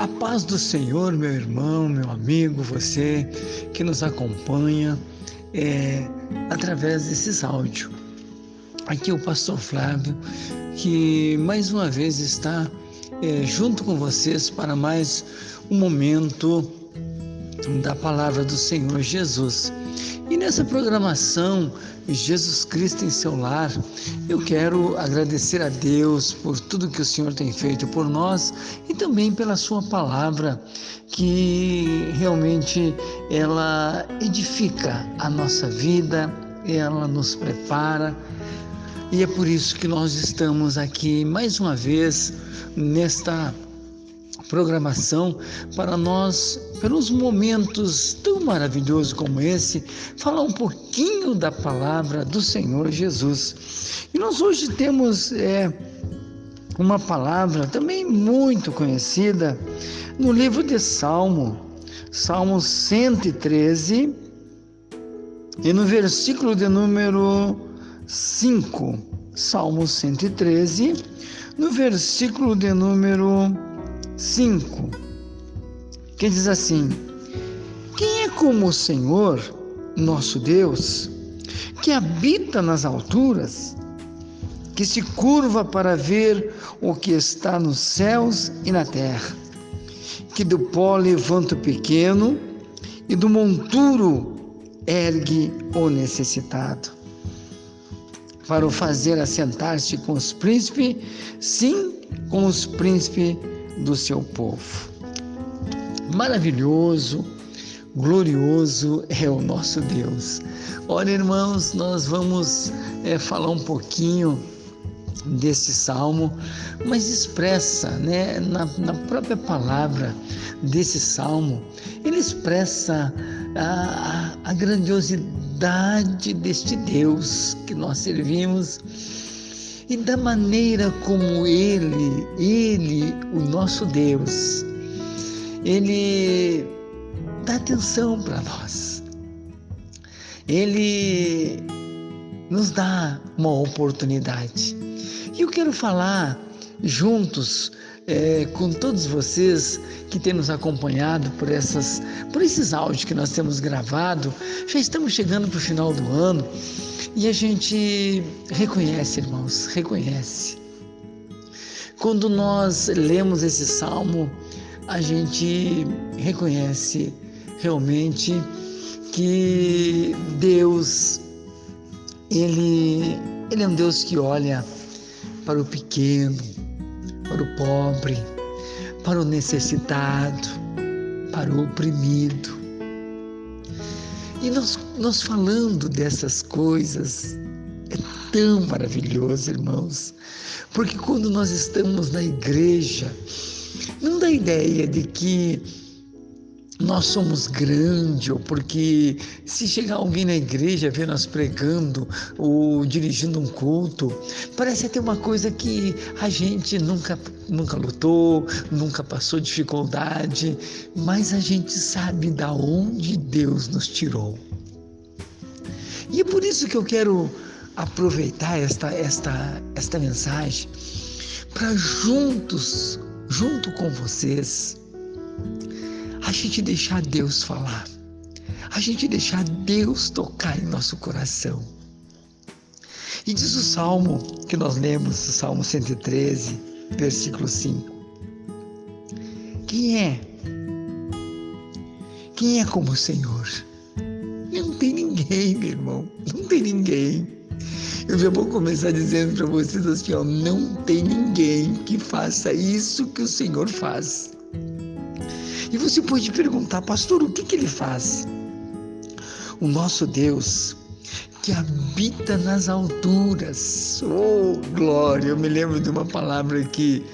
A paz do Senhor, meu irmão, meu amigo, você que nos acompanha é, através desses áudios. Aqui é o pastor Flávio, que mais uma vez está é, junto com vocês para mais um momento da palavra do Senhor Jesus. E nessa programação Jesus Cristo em seu lar, eu quero agradecer a Deus por tudo que o Senhor tem feito por nós e também pela sua palavra que realmente ela edifica a nossa vida, ela nos prepara. E é por isso que nós estamos aqui mais uma vez nesta programação para nós, pelos momentos tão maravilhosos como esse, falar um pouquinho da palavra do Senhor Jesus. E nós hoje temos é, uma palavra também muito conhecida no livro de Salmo, Salmo 113, e no versículo de número 5, Salmo 113, no versículo de número 5, que diz assim: Quem é como o Senhor, nosso Deus, que habita nas alturas, que se curva para ver o que está nos céus e na terra, que do pó levanta o pequeno e do monturo ergue o necessitado, para o fazer assentar-se com os príncipes, sim, com os príncipes do seu povo. Maravilhoso, glorioso é o nosso Deus. Olha, irmãos, nós vamos é, falar um pouquinho desse salmo, mas expressa, né, na, na própria palavra desse salmo, ele expressa a, a, a grandiosidade deste Deus que nós servimos e da maneira como Ele, Ele, o nosso Deus, Ele dá atenção para nós. Ele nos dá uma oportunidade. E eu quero falar juntos é, com todos vocês que têm nos acompanhado por, essas, por esses áudios que nós temos gravado. Já estamos chegando para o final do ano e a gente reconhece, irmãos, reconhece. Quando nós lemos esse salmo, a gente reconhece realmente que Deus, ele, ele é um Deus que olha para o pequeno, para o pobre, para o necessitado, para o oprimido. E nós, nós falando dessas coisas, é tão maravilhoso, irmãos, porque quando nós estamos na igreja, não dá ideia de que nós somos grande, ou porque se chegar alguém na igreja ver nós pregando ou dirigindo um culto, parece até uma coisa que a gente nunca, nunca lutou, nunca passou dificuldade, mas a gente sabe da onde Deus nos tirou. E é por isso que eu quero aproveitar esta, esta, esta mensagem para juntos, junto com vocês, a gente deixar Deus falar, a gente deixar Deus tocar em nosso coração. E diz o salmo que nós lemos, o Salmo 113, versículo 5. Quem é? Quem é como o Senhor? Não tem ninguém, meu irmão, não tem ninguém. Eu já vou começar dizendo para vocês assim, ó, não tem ninguém que faça isso que o Senhor faz. E você pode perguntar, pastor, o que, que ele faz? O nosso Deus, que habita nas alturas. Oh, glória! Eu me lembro de uma palavra que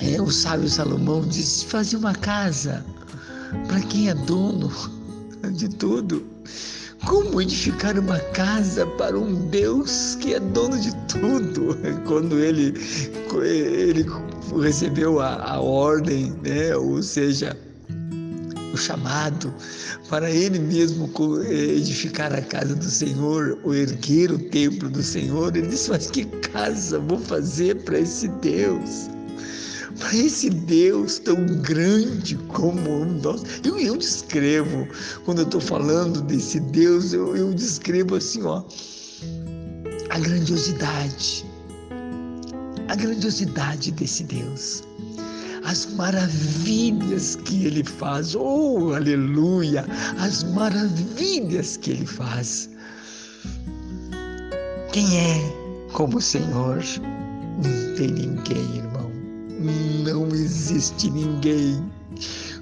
é, o sábio Salomão disse: fazer uma casa para quem é dono de tudo. Como edificar uma casa para um Deus que é dono de tudo? Quando ele, ele recebeu a, a ordem, né? ou seja, o chamado para ele mesmo edificar a casa do Senhor, ou erguer o templo do Senhor, ele disse: Mas que casa vou fazer para esse Deus? Para esse Deus tão grande como nós. Eu, eu descrevo, quando eu estou falando desse Deus, eu, eu descrevo assim, ó, a grandiosidade, a grandiosidade desse Deus as maravilhas que ele faz. Oh, aleluia! As maravilhas que ele faz. Quem é como o Senhor? Não tem ninguém. Não existe ninguém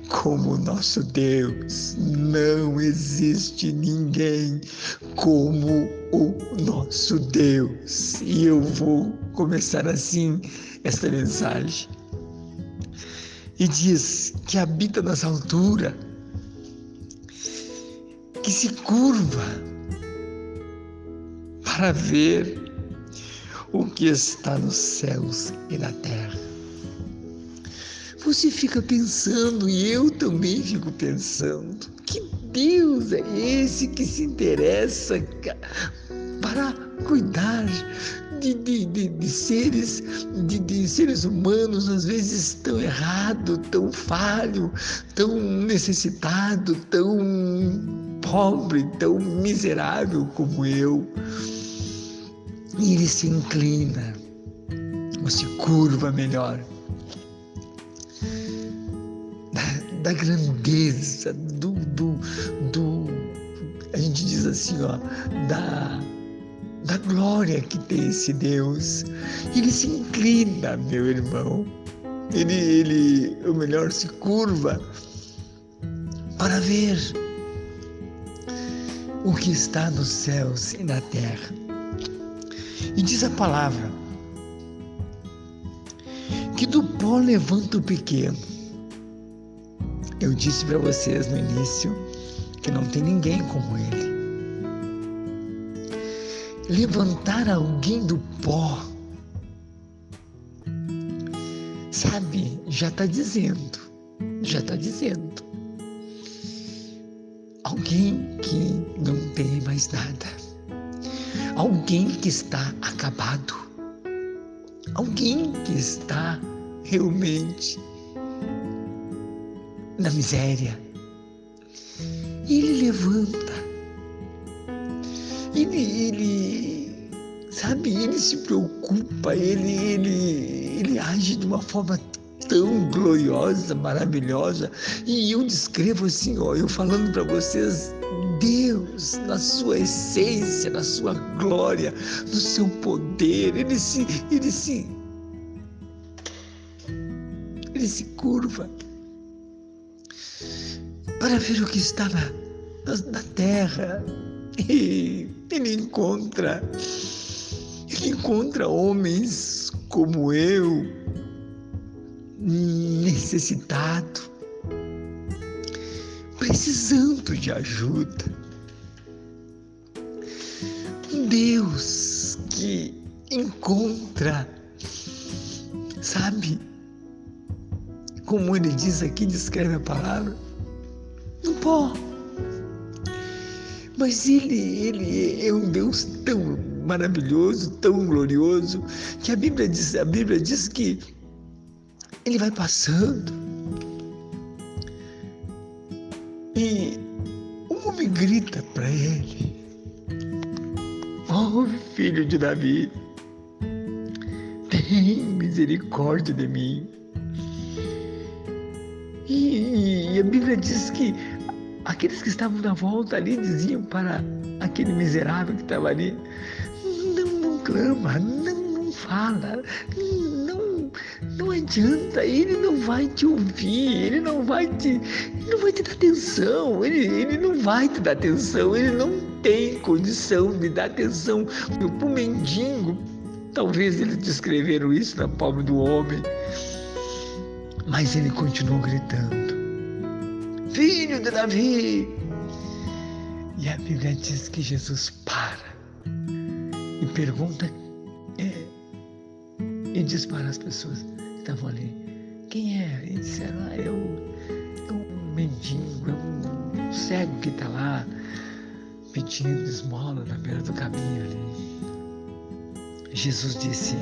como o nosso Deus. Não existe ninguém como o nosso Deus. E eu vou começar assim esta mensagem e diz que habita nas alturas, que se curva para ver o que está nos céus e na terra. Você fica pensando, e eu também fico pensando, que Deus é esse que se interessa para cuidar de, de, de, de seres, de, de, seres humanos, às vezes tão errado, tão falho, tão necessitado, tão pobre, tão miserável como eu. E ele se inclina, ou se curva melhor, da, grandeza, do, do, do, a gente diz assim, ó, da da glória que tem esse Deus. Ele se inclina, meu irmão. Ele, ele, o melhor, se curva para ver o que está nos céus e na terra. E diz a palavra que do pó levanta o pequeno. Eu disse para vocês no início que não tem ninguém como ele levantar alguém do pó. Sabe, já está dizendo, já está dizendo. Alguém que não tem mais nada. Alguém que está acabado. Alguém que está realmente na miséria. E ele levanta ele, ele sabe, ele se preocupa, ele, ele, ele age de uma forma tão gloriosa, maravilhosa. E eu descrevo assim, ó, eu falando para vocês, Deus, na sua essência, na sua glória, no seu poder, ele se, ele se, ele se curva para ver o que está na, na, na terra. E ele encontra, ele encontra homens como eu, necessitado, precisando de ajuda. Um Deus que encontra, sabe, como ele diz aqui, descreve a palavra, pó mas ele, ele é um Deus tão maravilhoso, tão glorioso, que a Bíblia diz, a Bíblia diz que ele vai passando. E um homem grita para ele: Oh, filho de Davi, tem misericórdia de mim. E, e a Bíblia diz que aqueles que estavam na volta ali diziam para aquele miserável que estava ali: não, não clama, não, não fala, não, não adianta, ele não vai te ouvir, ele não vai te, não vai te dar atenção, ele, ele não vai te dar atenção, ele não tem condição de dar atenção para o mendigo. Talvez eles descreveram isso na palma do homem, mas ele continuou gritando Davi. E a Bíblia diz que Jesus para e pergunta é, e diz para as pessoas que estavam ali: quem é? E disseram: ah, é, o, é um mendigo, é um cego que está lá pedindo esmola na beira do caminho ali. Jesus disse: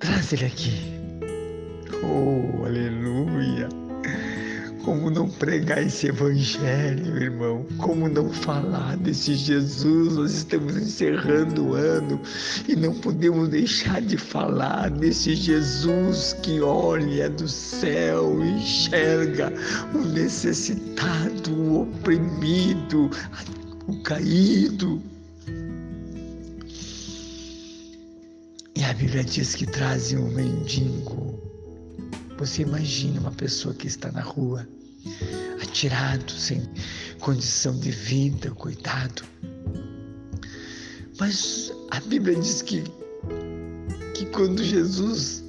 traz ele aqui. Oh, aleluia! Como não pregar esse evangelho, irmão? Como não falar desse Jesus? Nós estamos encerrando o ano e não podemos deixar de falar desse Jesus que olha do céu, enxerga o necessitado, o oprimido, o caído. E a Bíblia diz que traz um mendigo. Você imagina uma pessoa que está na rua, atirado, sem condição de vida, coitado. Mas a Bíblia diz que, que quando Jesus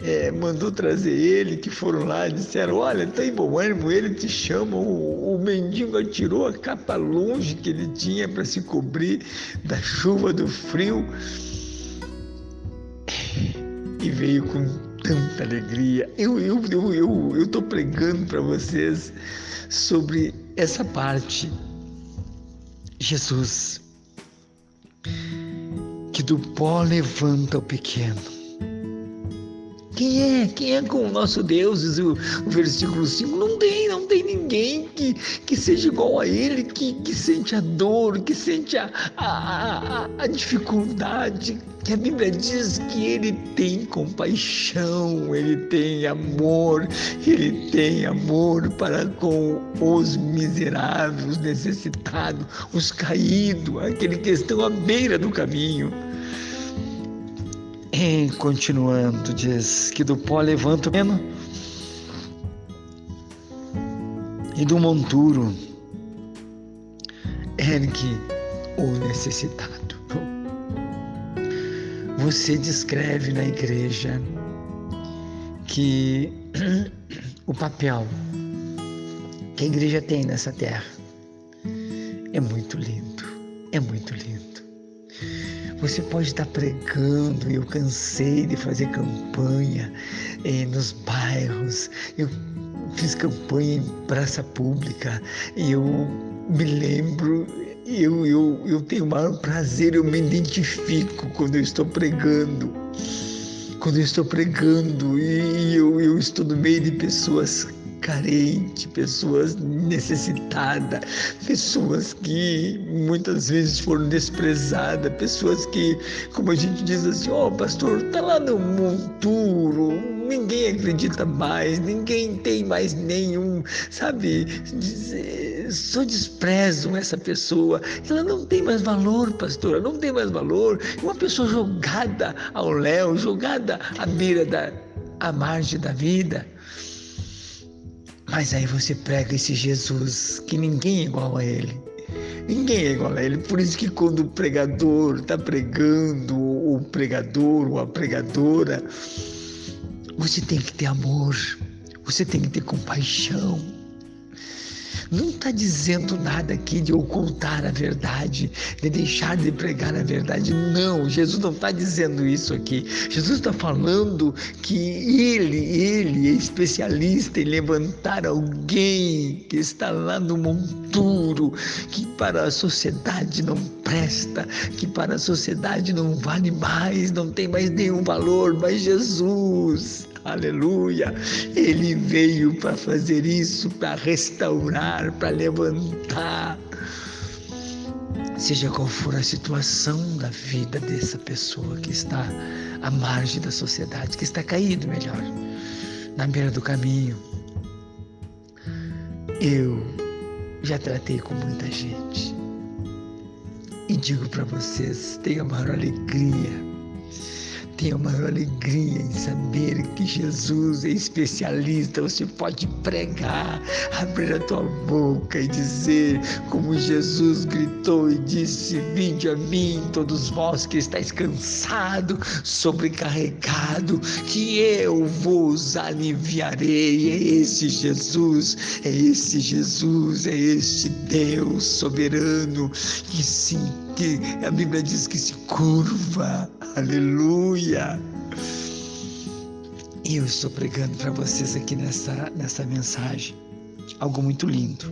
é, mandou trazer ele, que foram lá e disseram: Olha, está em bom ânimo, ele te chama. O, o mendigo atirou a capa longe que ele tinha para se cobrir da chuva, do frio e veio com tanta alegria. Eu eu eu eu tô pregando para vocês sobre essa parte. Jesus que do pó levanta o pequeno. Quem é? Quem é com o nosso Deus? Diz o, o versículo 5. Não tem, não tem ninguém que, que seja igual a Ele, que, que sente a dor, que sente a, a, a, a dificuldade, que a Bíblia diz que ele tem compaixão, ele tem amor, ele tem amor para com os miseráveis, os necessitados, os caídos, aquele que estão à beira do caminho. Continuando, diz que do pó levanta o peno e do monturo ergue o necessitado. Você descreve na igreja que o papel que a igreja tem nessa terra é muito lindo, é muito lindo. Você pode estar pregando, eu cansei de fazer campanha eh, nos bairros, eu fiz campanha em praça pública e eu me lembro eu, eu, eu tenho o maior prazer, eu me identifico quando eu estou pregando. Quando eu estou pregando e eu, eu estou no meio de pessoas carentes, pessoas necessitadas, pessoas que muitas vezes foram desprezadas, pessoas que, como a gente diz assim, ó oh, pastor, tá lá no monturo, ninguém acredita mais, ninguém tem mais nenhum, sabe, só desprezam essa pessoa, ela não tem mais valor, pastora, não tem mais valor, uma pessoa jogada ao léu, jogada à beira da à margem da vida. Mas aí você prega esse Jesus que ninguém é igual a ele. Ninguém é igual a ele. Por isso que quando o pregador está pregando, o pregador ou a pregadora, você tem que ter amor, você tem que ter compaixão não está dizendo nada aqui de ocultar a verdade, de deixar de pregar a verdade. Não, Jesus não está dizendo isso aqui. Jesus está falando que ele, ele é especialista em levantar alguém que está lá no monturo, que para a sociedade não presta, que para a sociedade não vale mais, não tem mais nenhum valor, mas Jesus Aleluia! Ele veio para fazer isso, para restaurar, para levantar. Seja qual for a situação da vida dessa pessoa que está à margem da sociedade, que está caído, melhor, na beira do caminho. Eu já tratei com muita gente e digo para vocês: tenha a maior alegria tenha maior alegria em saber que Jesus é especialista. Você pode pregar, abrir a tua boca e dizer, como Jesus gritou e disse: Vinde a mim, todos vós que estáis cansados, sobrecarregado, que eu vos aliviarei. É esse Jesus, é esse Jesus, é este Deus soberano que sim que a Bíblia diz que se curva. Aleluia! E eu estou pregando para vocês aqui nessa, nessa mensagem algo muito lindo.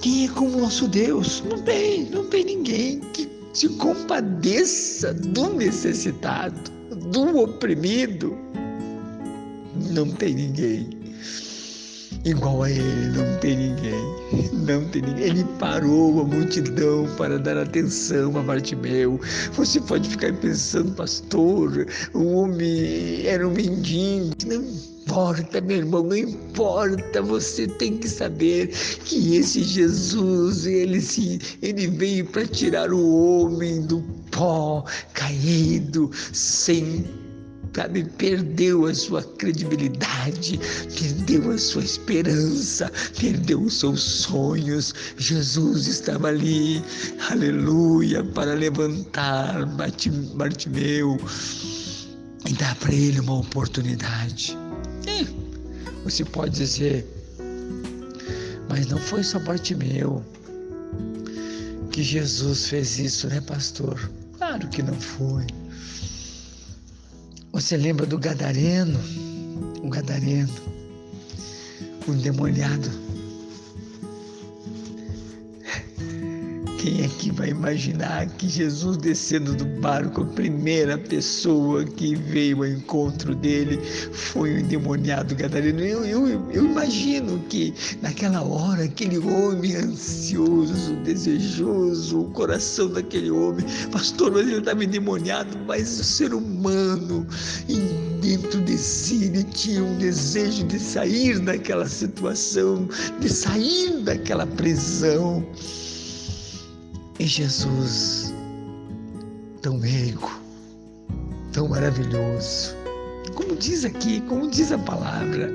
Quem é como nosso Deus? Não tem, não tem ninguém que se compadeça do necessitado, do oprimido. Não tem ninguém igual a ele, não tem ninguém, não tem ninguém. Ele parou a multidão para dar atenção a Bartimeu. Você pode ficar pensando, pastor, o homem era um mendigo. Não importa, meu irmão, não importa. Você tem que saber que esse Jesus, ele, se, ele veio para tirar o homem do pó caído, sem sabe, perdeu a sua credibilidade, perdeu a sua esperança, perdeu os seus sonhos. Jesus estava ali, aleluia, para levantar Bartimeu e dar para ele uma oportunidade. E você pode dizer, mas não foi só Bartimeu que Jesus fez isso, né, pastor? Claro que não foi. Você lembra do Gadareno? O Gadareno, o endemoniado Quem é que vai imaginar que Jesus descendo do barco, a primeira pessoa que veio ao encontro dele foi o endemoniado gadareno? Eu, eu, eu imagino que naquela hora, aquele homem ansioso, desejoso, o coração daquele homem, pastor, mas ele estava endemoniado, mas o ser humano, dentro de si, ele tinha um desejo de sair daquela situação, de sair daquela prisão. E Jesus, tão meigo, tão maravilhoso, como diz aqui, como diz a palavra,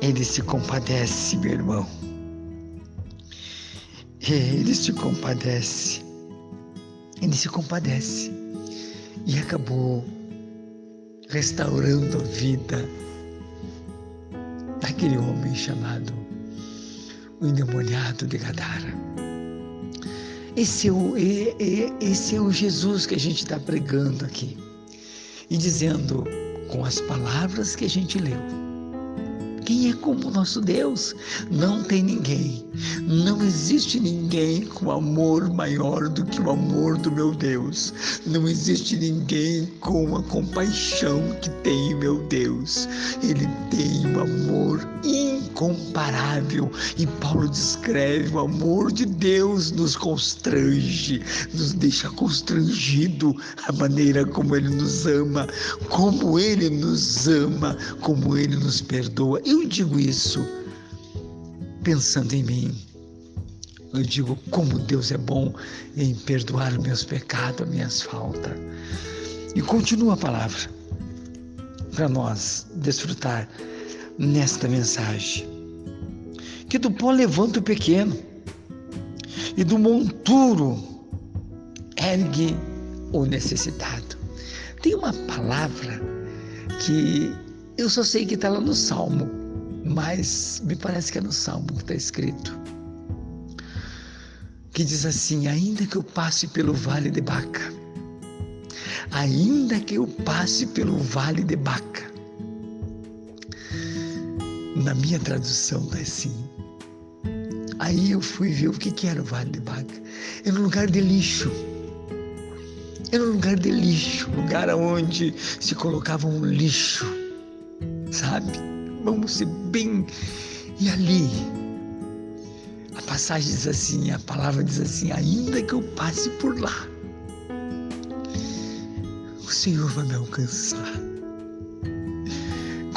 ele se compadece, meu irmão. Ele se compadece. Ele se compadece. E acabou restaurando a vida daquele homem chamado o endemoniado de Gadara. Esse é o, esse é o Jesus que a gente está pregando aqui. E dizendo com as palavras que a gente leu. Quem é como o nosso Deus? Não tem ninguém. Não existe ninguém com amor maior do que o amor do meu Deus. Não existe ninguém com a compaixão que tem meu Deus. Ele tem um amor incomparável. E Paulo descreve o amor de Deus nos constrange, nos deixa constrangido a maneira como ele nos ama, como ele nos ama, como ele nos perdoa. Eu digo isso pensando em mim. Eu digo como Deus é bom em perdoar meus pecados, minhas faltas. E continua a palavra para nós desfrutar nesta mensagem. Que do pó levanta o pequeno, e do monturo ergue o necessitado. Tem uma palavra que eu só sei que está lá no Salmo, mas me parece que é no Salmo que está escrito. Que diz assim: Ainda que eu passe pelo vale de Baca, ainda que eu passe pelo vale de Baca, na minha tradução está assim. Aí eu fui ver o que, que era o Vale de Baca. Era um lugar de lixo. Era um lugar de lixo, lugar onde se colocava um lixo, sabe? Vamos ser bem. E ali, a passagem diz assim, a palavra diz assim: ainda que eu passe por lá, o Senhor vai me alcançar.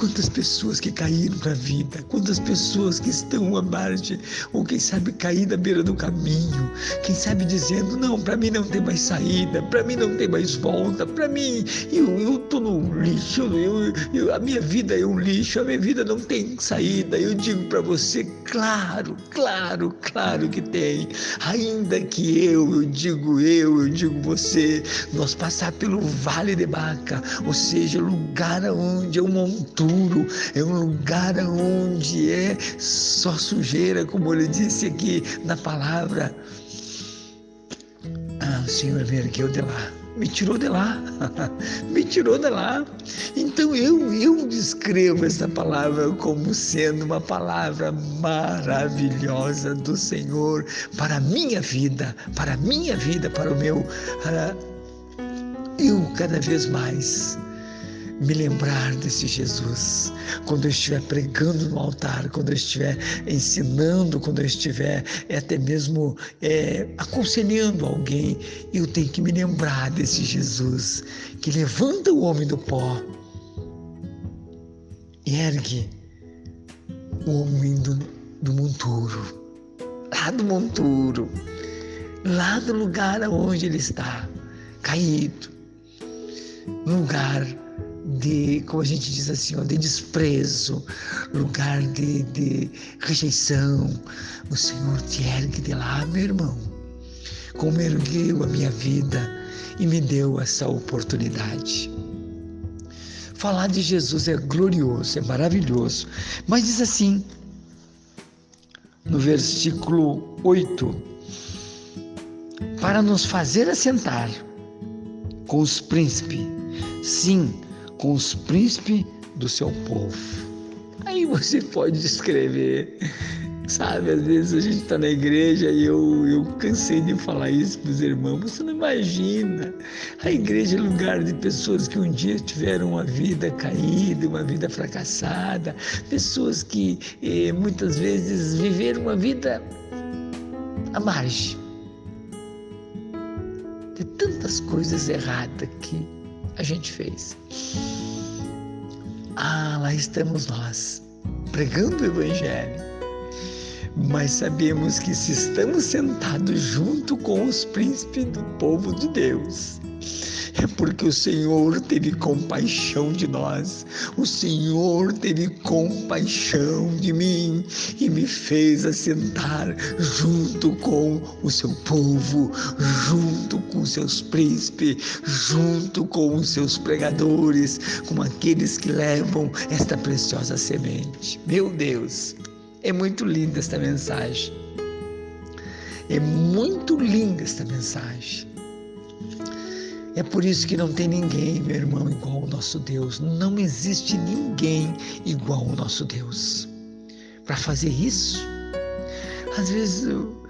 Quantas pessoas que caíram para a vida, quantas pessoas que estão à margem, ou quem sabe cair na beira do caminho, quem sabe dizendo: não, para mim não tem mais saída, para mim não tem mais volta, para mim eu estou no lixo, eu, eu, a minha vida é um lixo, a minha vida não tem saída. Eu digo para você: claro, claro, claro que tem. Ainda que eu, eu digo eu, eu digo você, nós passar pelo vale de Baca, ou seja, lugar onde eu montou é um lugar onde é só sujeira, como ele disse aqui na palavra. Ah, o Senhor me ergueu de lá. me tirou de lá, me tirou de lá. Então eu, eu descrevo essa palavra como sendo uma palavra maravilhosa do Senhor para a minha vida, para a minha vida, para o meu. Uh, eu cada vez mais me lembrar desse Jesus. Quando eu estiver pregando no altar, quando eu estiver ensinando, quando eu estiver é, até mesmo é, aconselhando alguém, eu tenho que me lembrar desse Jesus que levanta o homem do pó e ergue o homem do, do monturo, lá do monturo, lá do lugar onde ele está, caído, lugar de, como a gente diz assim, de desprezo, lugar de, de rejeição. O Senhor te ergue de lá, meu irmão. Como ergueu a minha vida e me deu essa oportunidade. Falar de Jesus é glorioso, é maravilhoso. Mas diz assim, no versículo 8: para nos fazer assentar com os príncipes, sim, com os príncipes do seu povo. Aí você pode descrever, sabe? Às vezes a gente está na igreja e eu, eu cansei de falar isso para os irmãos. Você não imagina. A igreja é lugar de pessoas que um dia tiveram uma vida caída, uma vida fracassada, pessoas que eh, muitas vezes viveram uma vida à margem de tantas coisas erradas que a gente fez. Ah, lá estamos nós, pregando o Evangelho. Mas sabemos que se estamos sentados junto com os príncipes do povo de Deus, porque o Senhor teve compaixão de nós, o Senhor teve compaixão de mim e me fez assentar junto com o seu povo, junto com os seus príncipes, junto com os seus pregadores, com aqueles que levam esta preciosa semente. Meu Deus, é muito linda esta mensagem. É muito linda esta mensagem. É por isso que não tem ninguém, meu irmão, igual ao nosso Deus. Não existe ninguém igual ao nosso Deus. Para fazer isso, às vezes eu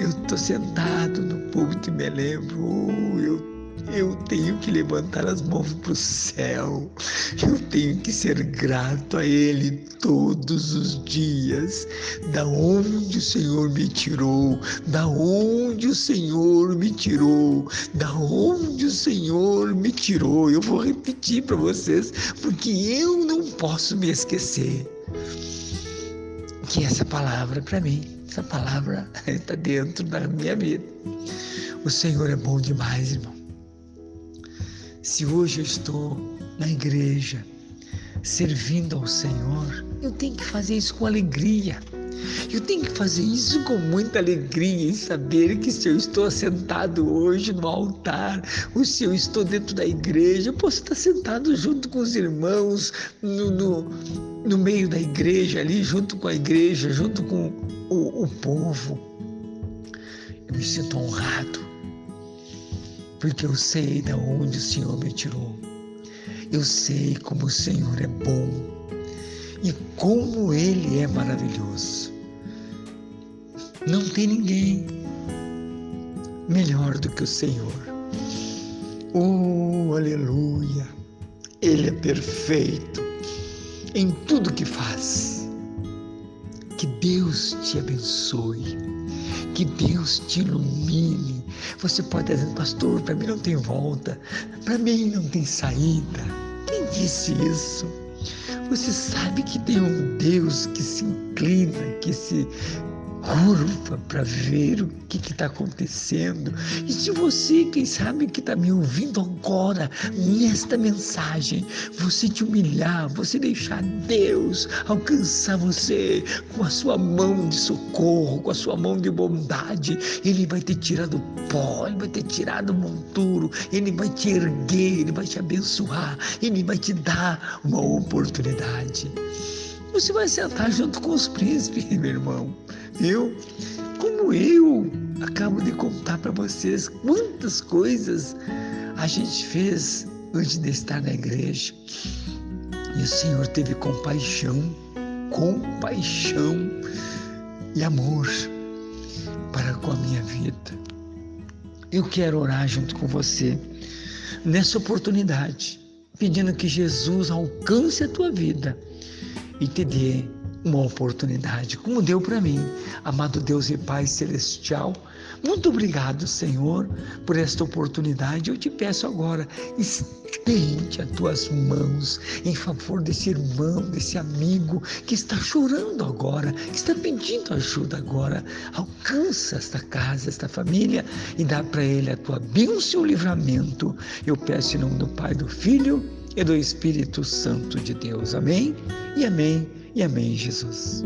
estou sentado no púlpito e me lembro, oh, eu eu tenho que levantar as mãos para o céu. Eu tenho que ser grato a Ele todos os dias. Da onde o Senhor me tirou, da onde o Senhor me tirou, da onde o Senhor me tirou. Eu vou repetir para vocês, porque eu não posso me esquecer que essa palavra para mim, essa palavra está dentro da minha vida. O Senhor é bom demais, irmão. Se hoje eu estou na igreja, servindo ao Senhor, eu tenho que fazer isso com alegria. Eu tenho que fazer isso com muita alegria em saber que se eu estou sentado hoje no altar, ou se eu estou dentro da igreja, eu posso estar sentado junto com os irmãos, no, no, no meio da igreja, ali, junto com a igreja, junto com o, o povo. Eu me sinto honrado porque eu sei de onde o Senhor me tirou. Eu sei como o Senhor é bom e como Ele é maravilhoso. Não tem ninguém melhor do que o Senhor. Oh, aleluia! Ele é perfeito em tudo que faz. Que Deus te abençoe. Que Deus te ilumine você pode dizer, pastor, para mim não tem volta, para mim não tem saída. Quem disse isso? Você sabe que tem um Deus que se inclina, que se curva para ver o que está acontecendo. E se você, quem sabe, que está me ouvindo agora, nesta mensagem, você te humilhar, você deixar Deus alcançar você com a sua mão de socorro, com a sua mão de bondade, Ele vai te tirar do pó, Ele vai te tirar do monturo, Ele vai te erguer, Ele vai te abençoar, Ele vai te dar uma oportunidade. Você vai sentar junto com os príncipes, meu irmão. Eu, como eu acabo de contar para vocês quantas coisas a gente fez antes de estar na igreja. E o Senhor teve compaixão, compaixão e amor para com a minha vida. Eu quero orar junto com você nessa oportunidade, pedindo que Jesus alcance a tua vida e te dê uma oportunidade, como deu para mim. Amado Deus e Pai Celestial, muito obrigado, Senhor, por esta oportunidade. Eu te peço agora, estende as tuas mãos em favor desse irmão, desse amigo que está chorando agora, que está pedindo ajuda agora. Alcança esta casa, esta família e dá para ele a tua bênção e o livramento. Eu peço em nome do Pai, do Filho e do Espírito Santo de Deus. Amém e amém e amém, Jesus.